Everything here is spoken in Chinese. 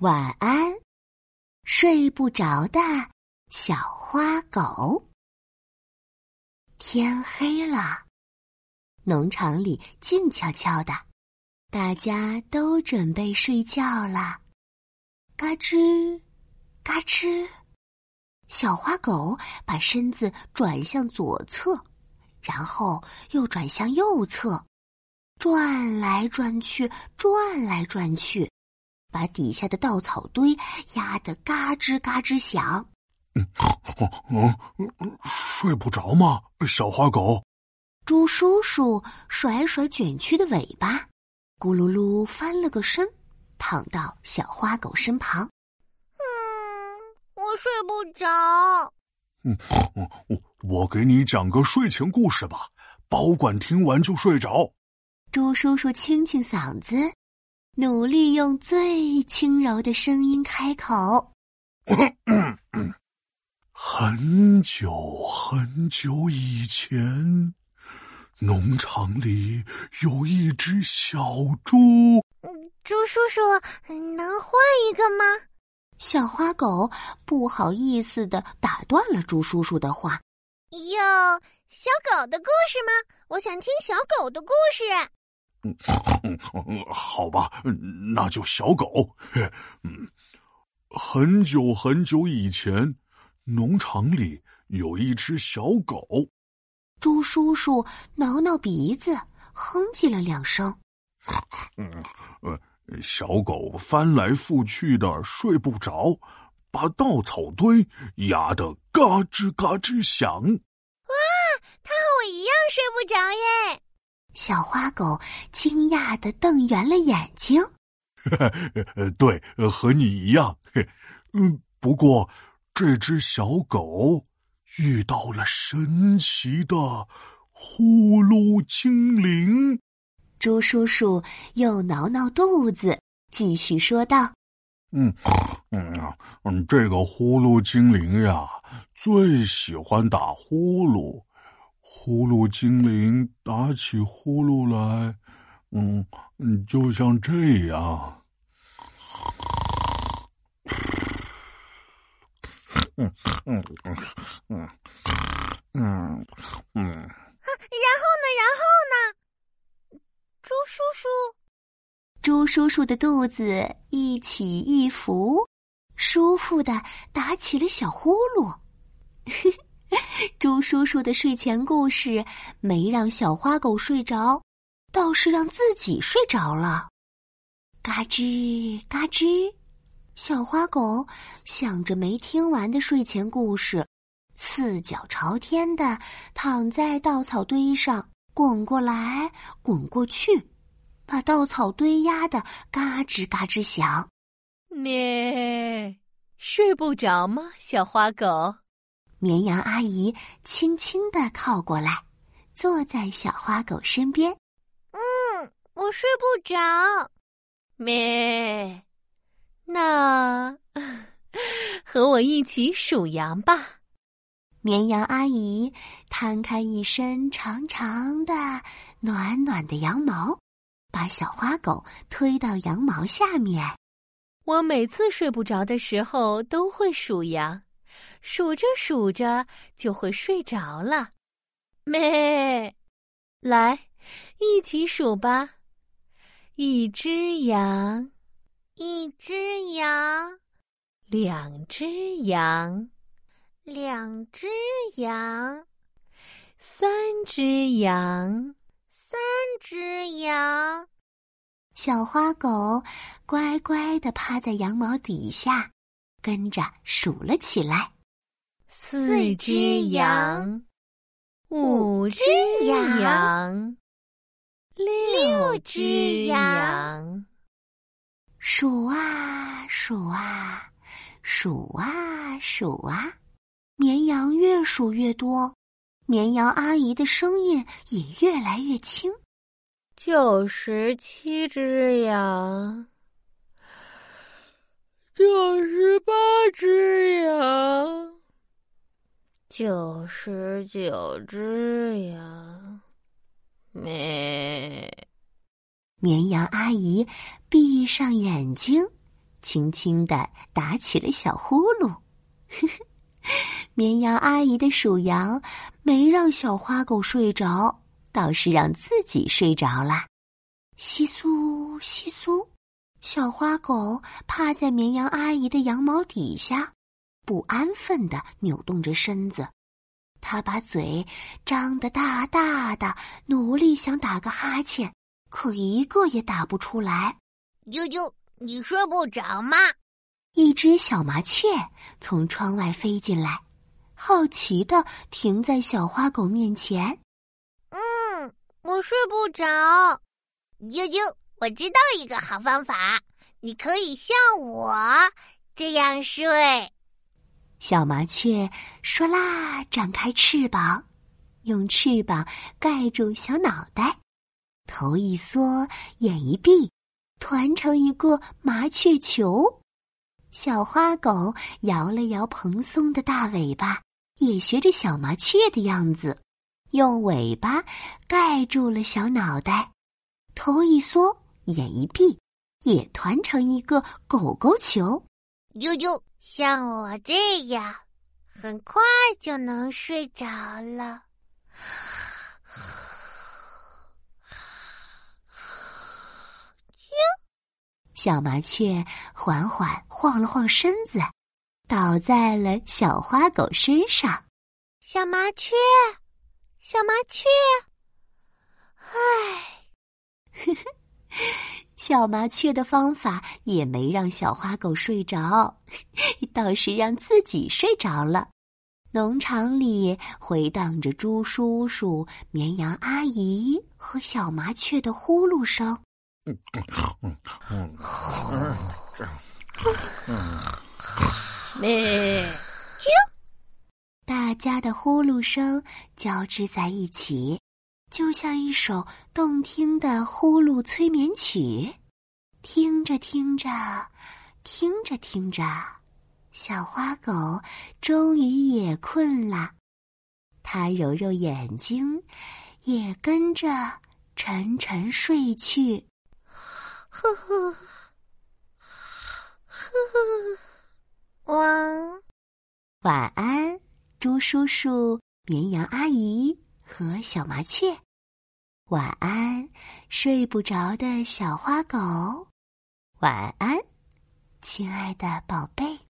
晚安，睡不着的小花狗。天黑了，农场里静悄悄的，大家都准备睡觉了。嘎吱，嘎吱，小花狗把身子转向左侧，然后又转向右侧，转来转去，转来转去。把底下的稻草堆压得嘎吱嘎吱响。嗯嗯，睡不着吗，小花狗？猪叔叔甩甩卷曲的尾巴，咕噜噜翻了个身，躺到小花狗身旁。嗯，我睡不着。嗯，我我给你讲个睡前故事吧，保管听完就睡着。猪叔叔清清嗓子。努力用最轻柔的声音开口：“ 很久很久以前，农场里有一只小猪。”猪叔叔，能换一个吗？小花狗不好意思的打断了猪叔叔的话：“有小狗的故事吗？我想听小狗的故事。”嗯，好吧，那就小狗。嗯，很久很久以前，农场里有一只小狗。猪叔叔挠挠鼻子，哼唧了两声。嗯，小狗翻来覆去的睡不着，把稻草堆压得嘎吱嘎吱响。哇，它和我一样睡不着耶。小花狗惊讶的瞪圆了眼睛。对，和你一样。嗯，不过这只小狗遇到了神奇的呼噜精灵。猪叔叔又挠挠肚子，继续说道：“嗯嗯嗯，这个呼噜精灵呀，最喜欢打呼噜。”呼噜精灵打起呼噜来，嗯嗯，就像这样。嗯嗯嗯嗯嗯嗯。然后呢？然后呢？猪叔叔，猪叔叔的肚子一起一伏，舒服的打起了小呼噜。嘿嘿 猪叔叔的睡前故事没让小花狗睡着，倒是让自己睡着了。嘎吱嘎吱，小花狗想着没听完的睡前故事，四脚朝天的躺在稻草堆上，滚过来滚过去，把稻草堆压得嘎吱嘎吱响。咩，睡不着吗，小花狗？绵羊阿姨轻轻的靠过来，坐在小花狗身边。嗯，我睡不着。咩，那和我一起数羊吧。绵羊阿姨摊开一身长长的、暖暖的羊毛，把小花狗推到羊毛下面。我每次睡不着的时候都会数羊。数着数着就会睡着了，咩，来，一起数吧。一只羊，一只羊，两只羊，两只羊，三只羊，三只羊。小花狗乖乖的趴在羊毛底下，跟着数了起来。四只羊，五只羊，六只羊。数啊数啊，数啊数啊，绵羊越数越多，绵羊阿姨的声音也越来越轻。九十七只羊，九十八只羊。九十九只羊，咩。绵羊阿姨闭上眼睛，轻轻的打起了小呼噜。绵羊阿姨的数羊没让小花狗睡着，倒是让自己睡着了。窸窣窸窣，小花狗趴在绵羊阿姨的羊毛底下，不安分的扭动着身子。他把嘴张得大大的，努力想打个哈欠，可一个也打不出来。啾啾，你睡不着吗？一只小麻雀从窗外飞进来。好奇的停在小花狗面前。嗯，我睡不着。啾啾，我知道一个好方法，你可以像我这样睡。小麻雀唰啦，展开翅膀，用翅膀盖住小脑袋，头一缩，眼一闭，团成一个麻雀球。小花狗摇了摇蓬松的大尾巴。也学着小麻雀的样子，用尾巴盖住了小脑袋，头一缩，眼一闭，也团成一个狗狗球。啾啾，像我这样，很快就能睡着了。小麻雀缓缓晃了晃身子。倒在了小花狗身上，小麻雀，小麻雀，唉，呵呵，小麻雀的方法也没让小花狗睡着，倒是让自己睡着了。农场里回荡着猪叔叔、绵羊阿姨和小麻雀的呼噜声。大家的呼噜声交织在一起，就像一首动听的呼噜催眠曲。听着听着，听着听着，小花狗终于也困了。它揉揉眼睛，也跟着沉沉睡去。呵呵，呵呵。晚，晚安，猪叔叔、绵羊阿姨和小麻雀。晚安，睡不着的小花狗。晚安，亲爱的宝贝。